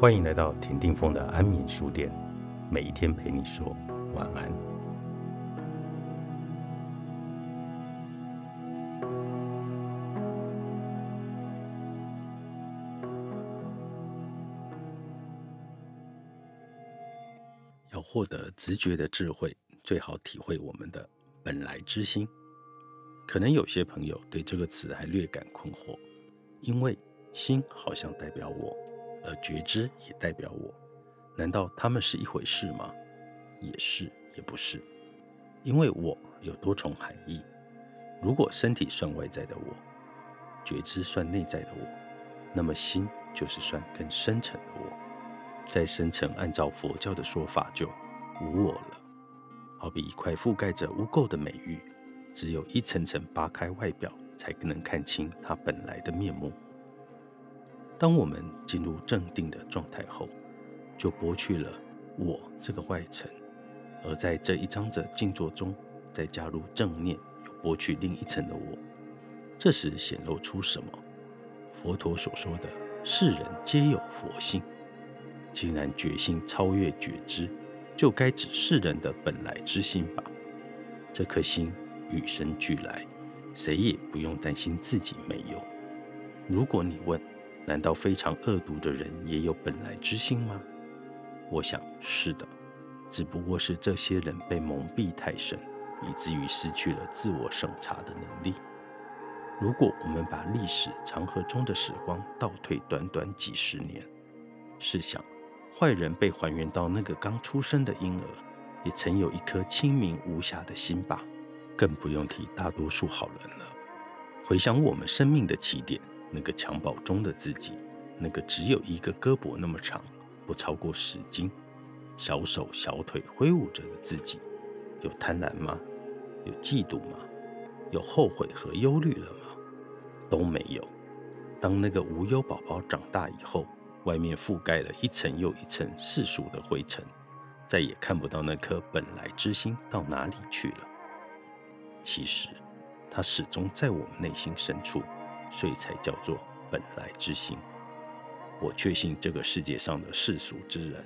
欢迎来到田定峰的安眠书店，每一天陪你说晚安。要获得直觉的智慧，最好体会我们的本来之心。可能有些朋友对这个词还略感困惑，因为心好像代表我，而觉知也代表我，难道他们是一回事吗？也是，也不是，因为我有多重含义。如果身体算外在的我，觉知算内在的我，那么心就是算更深层的我。再深层，按照佛教的说法，就无我了。好比一块覆盖着污垢的美玉。只有一层层扒开外表，才能看清它本来的面目。当我们进入镇定的状态后，就剥去了我这个外层，而在这一张的静坐中，再加入正念，又剥去另一层的我。这时显露出什么？佛陀所说的“世人皆有佛性”。既然觉性超越觉知，就该指世人的本来之心吧。这颗心。与生俱来，谁也不用担心自己没有。如果你问，难道非常恶毒的人也有本来之心吗？我想是的，只不过是这些人被蒙蔽太深，以至于失去了自我审查的能力。如果我们把历史长河中的时光倒退短短几十年，试想，坏人被还原到那个刚出生的婴儿，也曾有一颗清明无瑕的心吧。更不用提大多数好人了。回想我们生命的起点，那个襁褓中的自己，那个只有一个胳膊那么长，不超过十斤，小手小腿挥舞着的自己，有贪婪吗？有嫉妒吗？有后悔和忧虑了吗？都没有。当那个无忧宝宝长大以后，外面覆盖了一层又一层世俗的灰尘，再也看不到那颗本来之心到哪里去了。其实，它始终在我们内心深处，所以才叫做本来之心。我确信这个世界上的世俗之人，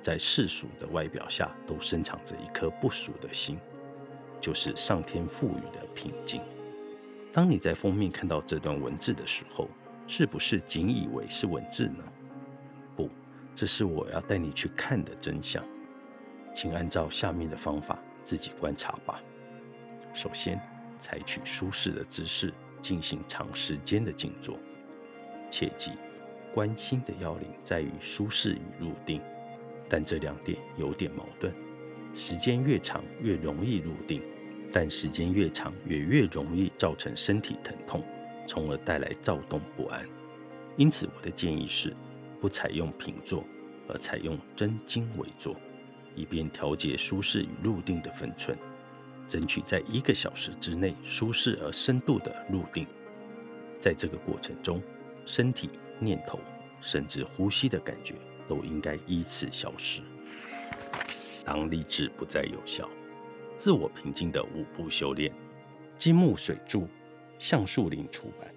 在世俗的外表下，都深藏着一颗不俗的心，就是上天赋予的平静。当你在封面看到这段文字的时候，是不是仅以为是文字呢？不，这是我要带你去看的真相。请按照下面的方法自己观察吧。首先，采取舒适的姿势进行长时间的静坐。切记，观心的要领在于舒适与入定，但这两点有点矛盾。时间越长越容易入定，但时间越长也越容易造成身体疼痛，从而带来躁动不安。因此，我的建议是，不采用平坐，而采用真经为坐，以便调节舒适与入定的分寸。争取在一个小时之内舒适而深度的入定，在这个过程中，身体、念头甚至呼吸的感觉都应该依次消失。当理智不再有效，自我平静的五步修炼，金木水柱橡树林出版。